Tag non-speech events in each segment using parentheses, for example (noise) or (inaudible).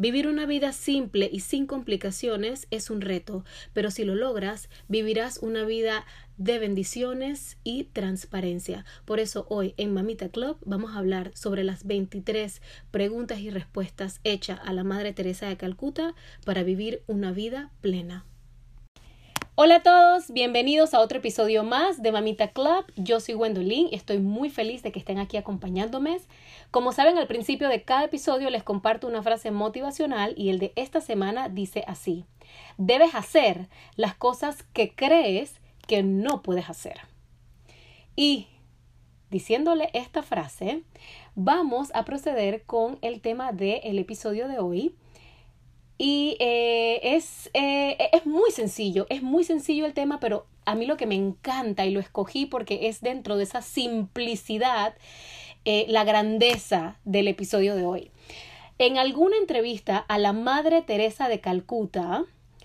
Vivir una vida simple y sin complicaciones es un reto, pero si lo logras, vivirás una vida de bendiciones y transparencia. Por eso hoy en Mamita Club vamos a hablar sobre las 23 preguntas y respuestas hechas a la Madre Teresa de Calcuta para vivir una vida plena. Hola a todos, bienvenidos a otro episodio más de Mamita Club. Yo soy Gwendolyn y estoy muy feliz de que estén aquí acompañándome. Como saben, al principio de cada episodio les comparto una frase motivacional y el de esta semana dice así. Debes hacer las cosas que crees que no puedes hacer. Y diciéndole esta frase, vamos a proceder con el tema del episodio de hoy y eh, es, eh, es muy sencillo, es muy sencillo el tema, pero a mí lo que me encanta y lo escogí porque es dentro de esa simplicidad eh, la grandeza del episodio de hoy. En alguna entrevista a la Madre Teresa de Calcuta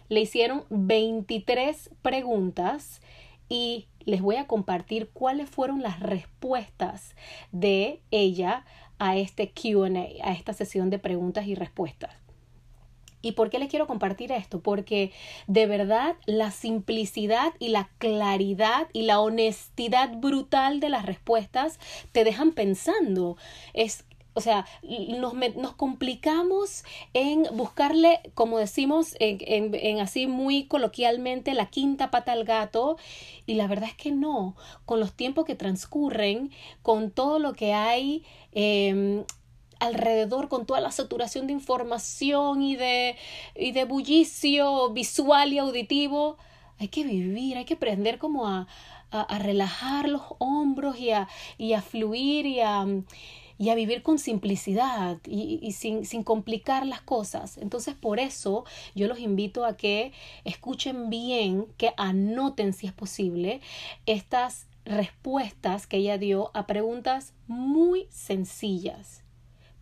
le hicieron 23 preguntas y les voy a compartir cuáles fueron las respuestas de ella a este QA, a esta sesión de preguntas y respuestas. ¿Y por qué les quiero compartir esto? Porque de verdad la simplicidad y la claridad y la honestidad brutal de las respuestas te dejan pensando. Es o sea, nos, nos, complicamos en buscarle, como decimos en, en, en, así muy coloquialmente, la quinta pata al gato. Y la verdad es que no. Con los tiempos que transcurren, con todo lo que hay eh, alrededor con toda la saturación de información y de, y de bullicio visual y auditivo, hay que vivir, hay que aprender como a, a, relajar los hombros y a, y a fluir y a, y a vivir con simplicidad y, y sin, sin, complicar las cosas. Entonces, por eso yo los invito a que escuchen bien, que anoten si es posible estas respuestas que ella dio a preguntas muy sencillas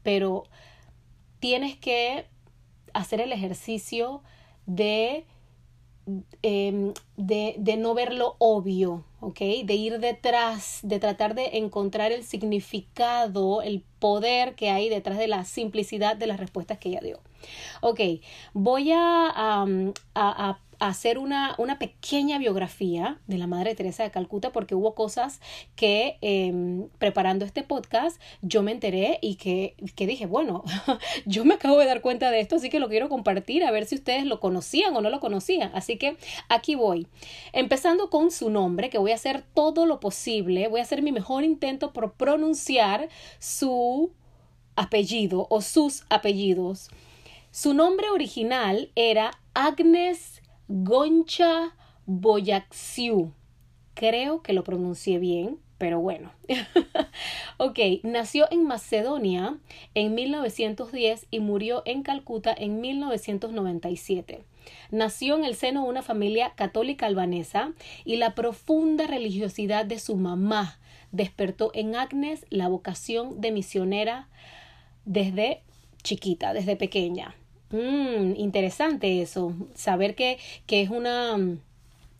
pero tienes que hacer el ejercicio de, em, de, de, no ver lo obvio, ¿ok? De ir detrás, de tratar de encontrar el significado, el poder que hay detrás de la simplicidad de las respuestas que ella dio. Ok, voy a, a, a hacer una, una pequeña biografía de la Madre Teresa de Calcuta porque hubo cosas que em, preparando este podcast yo me enteré y que, que dije, bueno, (laughs) yo me acabo de dar cuenta de esto, así que lo quiero compartir a ver si ustedes lo conocían o no lo conocían. Así que aquí voy. Empezando con su nombre, que voy a hacer todo lo posible, voy a hacer mi mejor intento por pronunciar su apellido o sus apellidos. Su nombre original era Agnes Goncha Boyaxiu. Creo que lo pronuncié bien, pero bueno. (laughs) ok, nació en Macedonia en 1910 y murió en Calcuta en 1997. Nació en el seno de una familia católica albanesa y la profunda religiosidad de su mamá despertó en Agnes la vocación de misionera desde chiquita, desde pequeña. Mm, interesante eso, saber que, que es una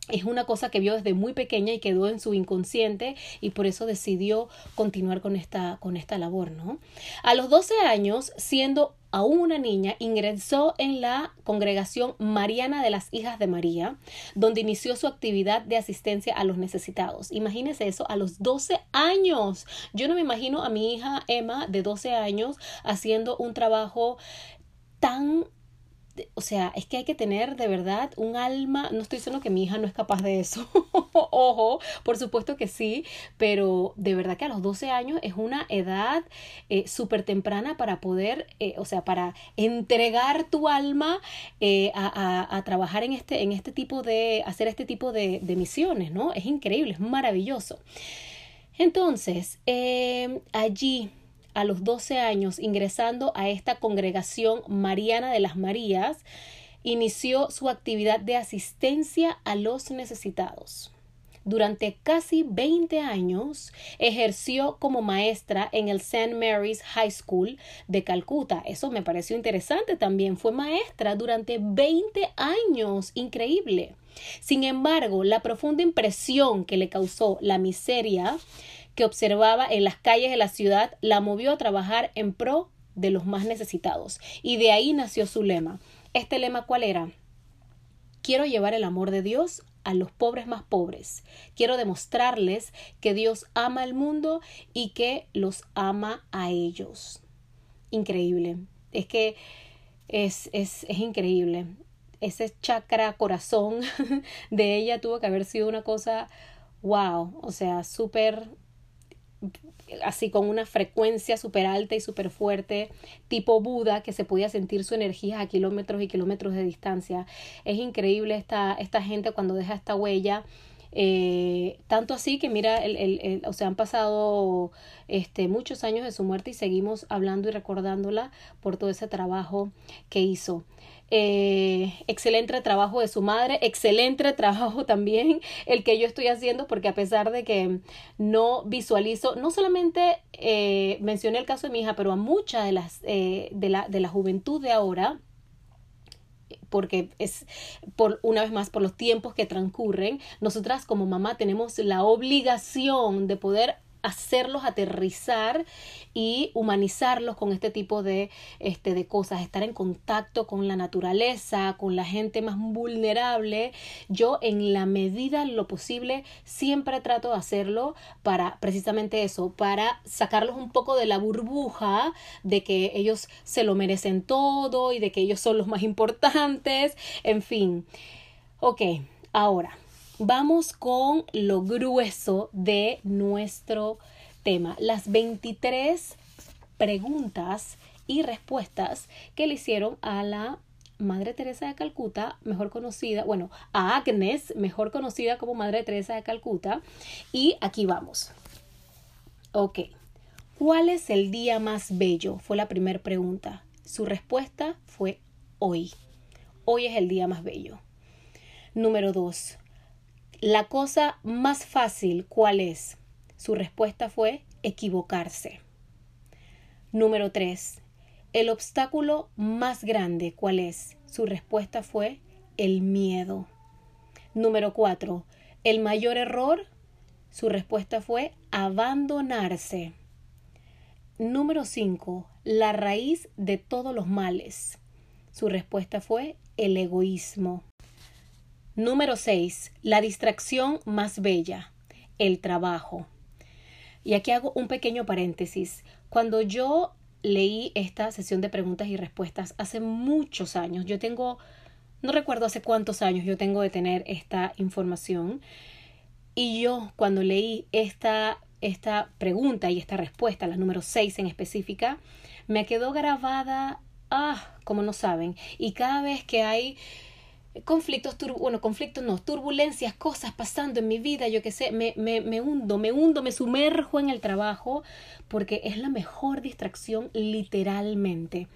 es una cosa que vio desde muy pequeña y quedó en su inconsciente y por eso decidió continuar con esta, con esta labor, ¿no? A los 12 años, siendo aún una niña, ingresó en la congregación Mariana de las Hijas de María, donde inició su actividad de asistencia a los necesitados. Imagínese eso, a los 12 años. Yo no me imagino a mi hija Emma de 12 años haciendo un trabajo tan o sea, es que hay que tener de verdad un alma, no estoy diciendo que mi hija no es capaz de eso, (laughs) ojo, por supuesto que sí, pero de verdad que a los 12 años es una edad eh, súper temprana para poder, eh, o sea, para entregar tu alma eh, a, trabajar en este, en este tipo de, hacer este tipo de, de misiones, ¿no? Es increíble, es maravilloso. Entonces, allí a los 12 años ingresando a esta congregación mariana de las Marías, inició su actividad de asistencia a los necesitados. Durante casi 20 años ejerció como maestra en el St. Mary's High School de Calcuta. Eso me pareció interesante también. Fue maestra durante 20 años. Increíble. Sin embargo, la profunda impresión que le causó la miseria que observaba en las calles de la ciudad la movió a trabajar en pro de los más necesitados. Y de ahí nació su lema. Este lema, ¿cuál era? Quiero llevar el amor de Dios a los pobres más pobres. Quiero demostrarles que Dios ama el mundo y que los ama a ellos. Increíble. Es que es, es, es increíble. Ese chakra corazón (laughs) de ella tuvo que haber sido una cosa wow, o sea, súper así con una frecuencia súper alta y súper fuerte, tipo Buda, que se podía sentir su energía a kilómetros y kilómetros de distancia. Es increíble esta, esta gente cuando deja esta huella. Eh, tanto así que mira, el, el, o sea, han pasado este, muchos años de su muerte y seguimos hablando y recordándola por todo ese trabajo que hizo. Eh, excelente trabajo de su madre, excelente trabajo (laughs) también el que yo estoy haciendo, porque a pesar de que no visualizo, no solamente eh, mencioné el caso de mi hija, pero a mucha de las eh, de, la, de la juventud de ahora, porque es por una vez más por los tiempos que transcurren, nosotras como mamá tenemos la obligación de poder hacerlos aterrizar y humanizarlos con este tipo de, este, de cosas, estar en contacto con la naturaleza, con la gente más vulnerable. Yo en la medida lo posible siempre trato de hacerlo para precisamente eso, para sacarlos un poco de la burbuja de que ellos se lo merecen todo y de que ellos son los más importantes, en fin. Ok, ahora vamos con lo grueso de nuestro tema, las 23 preguntas y respuestas que le hicieron a la Madre Teresa de Calcuta, mejor conocida, bueno, a Agnes, mejor conocida como Madre Teresa de Calcuta. Y aquí vamos. Ok. ¿Cuál es el día más bello? Fue la primera pregunta. Su respuesta fue hoy. Hoy es el día más bello. Número dos. La cosa más fácil, ¿cuál es? Su respuesta fue equivocarse. Número 3. El obstáculo más grande, ¿cuál es? Su respuesta fue el miedo. Número 4. El mayor error, su respuesta fue abandonarse. Número 5. La raíz de todos los males. Su respuesta fue el egoísmo. Número 6. La distracción más bella, el trabajo. Y aquí hago un pequeño paréntesis. Cuando yo leí esta sesión de preguntas y respuestas hace muchos años, yo tengo, no recuerdo hace cuántos años yo tengo de tener esta información, y yo cuando leí esta, esta pregunta y esta respuesta, la número 6 en específica, me quedó grabada, ah, como no saben, y cada vez que hay conflictos, bueno, conflictos no, turbulencias, cosas pasando en mi vida, yo qué sé, me, me, me hundo, me hundo, me sumerjo en el trabajo porque es la mejor distracción literalmente.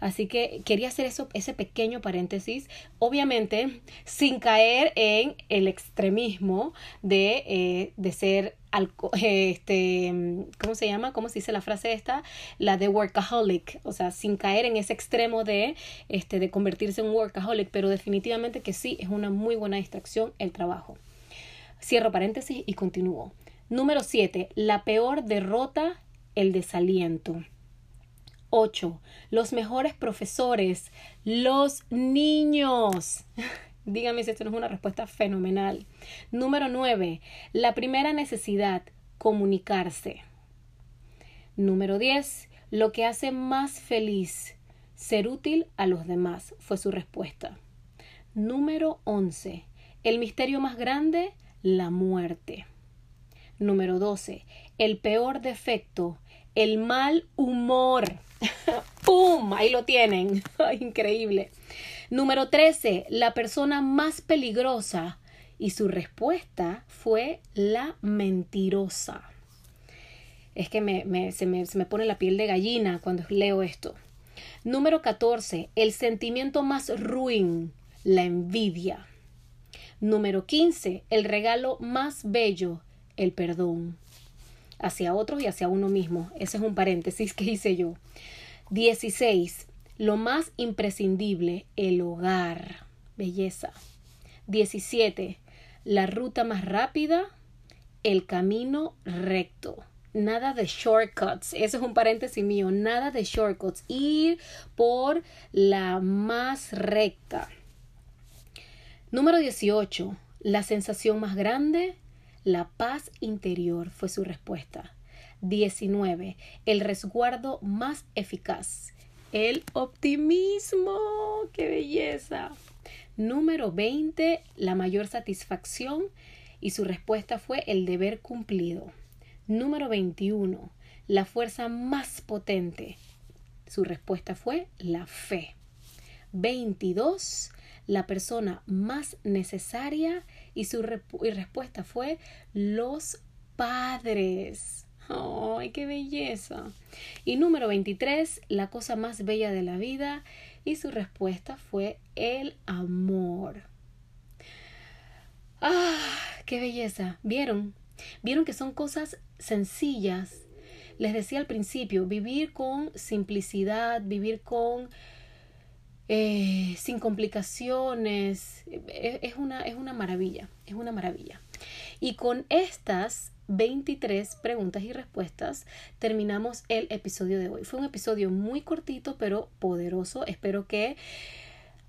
Así que quería hacer eso, ese pequeño paréntesis, obviamente sin caer en el extremismo de, eh, de ser (laughs) este, ¿cómo se llama? ¿Cómo se dice la frase esta? La de workaholic, o sea, sin caer en ese extremo de, este, de convertirse en workaholic, pero definitivamente que sí, es una muy buena distracción el trabajo. Cierro paréntesis y continúo. Número 7. La peor derrota, el desaliento. 8. Los mejores profesores, los niños. (laughs) Dígame si esto no es una respuesta fenomenal. Número 9. La primera necesidad, comunicarse. Número 10. Lo que hace más feliz, ser útil a los demás, fue su respuesta. Número 11. El misterio más grande, la muerte. Número 12. El peor defecto, el mal humor. (laughs) ¡Pum! Ahí lo tienen. (laughs) Increíble. Número 13. La persona más peligrosa. Y su respuesta fue la mentirosa. Es que me, se, me, se me pone la piel de gallina cuando leo esto. Número 14. El sentimiento más ruin. La envidia. Número 15. El regalo más bello. El perdón hacia otros y hacia uno mismo. Ese es un paréntesis que hice yo. 16. Lo más imprescindible, el hogar. Belleza. 17. La ruta más rápida, el camino recto. nada de shortcuts. Eso es un paréntesis mío. Nada de shortcuts. Ir por la más recta. Número 18. La sensación más grande, la paz interior fue su respuesta. 19. El resguardo más eficaz, el optimismo. ¡Qué belleza! Número 20. La mayor satisfacción y su respuesta fue el deber cumplido. Número 21. La fuerza más potente. Su respuesta fue la fe. 22. La persona más necesaria y su respuesta fue los padres. ¡Ay, qué belleza! Y número 23, la cosa más bella de la vida y su respuesta fue el amor. ¡Ah, qué belleza! ¿Vieron? Vieron que son cosas sencillas. Les decía al principio, vivir con simplicidad, vivir con eh, sin complicaciones, e, es, una, es una maravilla, es una maravilla. Y con estas 23 preguntas y respuestas terminamos el episodio de hoy. Fue un episodio muy cortito pero poderoso. Espero que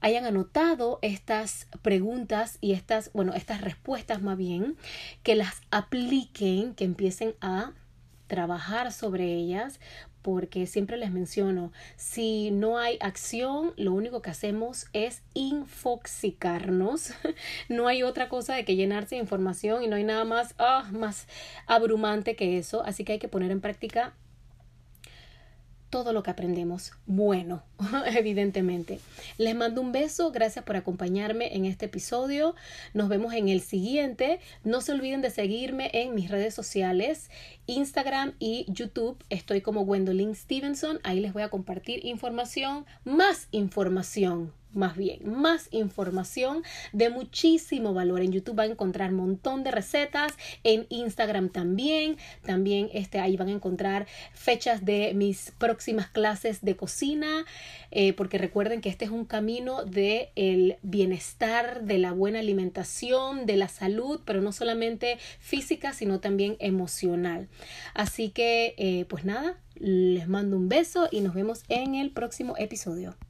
hayan anotado estas preguntas y estas, bueno, estas respuestas más bien, que las apliquen, que empiecen a trabajar sobre ellas, porque siempre les menciono, si no hay acción, lo único que hacemos es infoxicarnos. (laughs) no hay otra cosa de que llenarse de información y no hay nada más, ah, más abrumante que eso. Así que hay que poner en práctica todo lo que aprendemos. Bueno, (laughs) evidentemente. Les mando un beso, gracias por acompañarme en este episodio. Nos vemos en el siguiente. No se olviden de seguirme en mis redes sociales, Instagram y YouTube. Estoy como Gwendolyn Stevenson. Ahí les voy a compartir información, más información más bien, más información de muchísimo valor. En YouTube van a encontrar un montón de recetas, en Instagram también, también este, ahí van a encontrar fechas de mis próximas clases de cocina, eh, porque recuerden que este es un camino de el bienestar, de la buena alimentación, de la salud, pero no solamente física, sino también emocional. Así que, eh, pues nada, les mando un beso y nos vemos en el próximo episodio.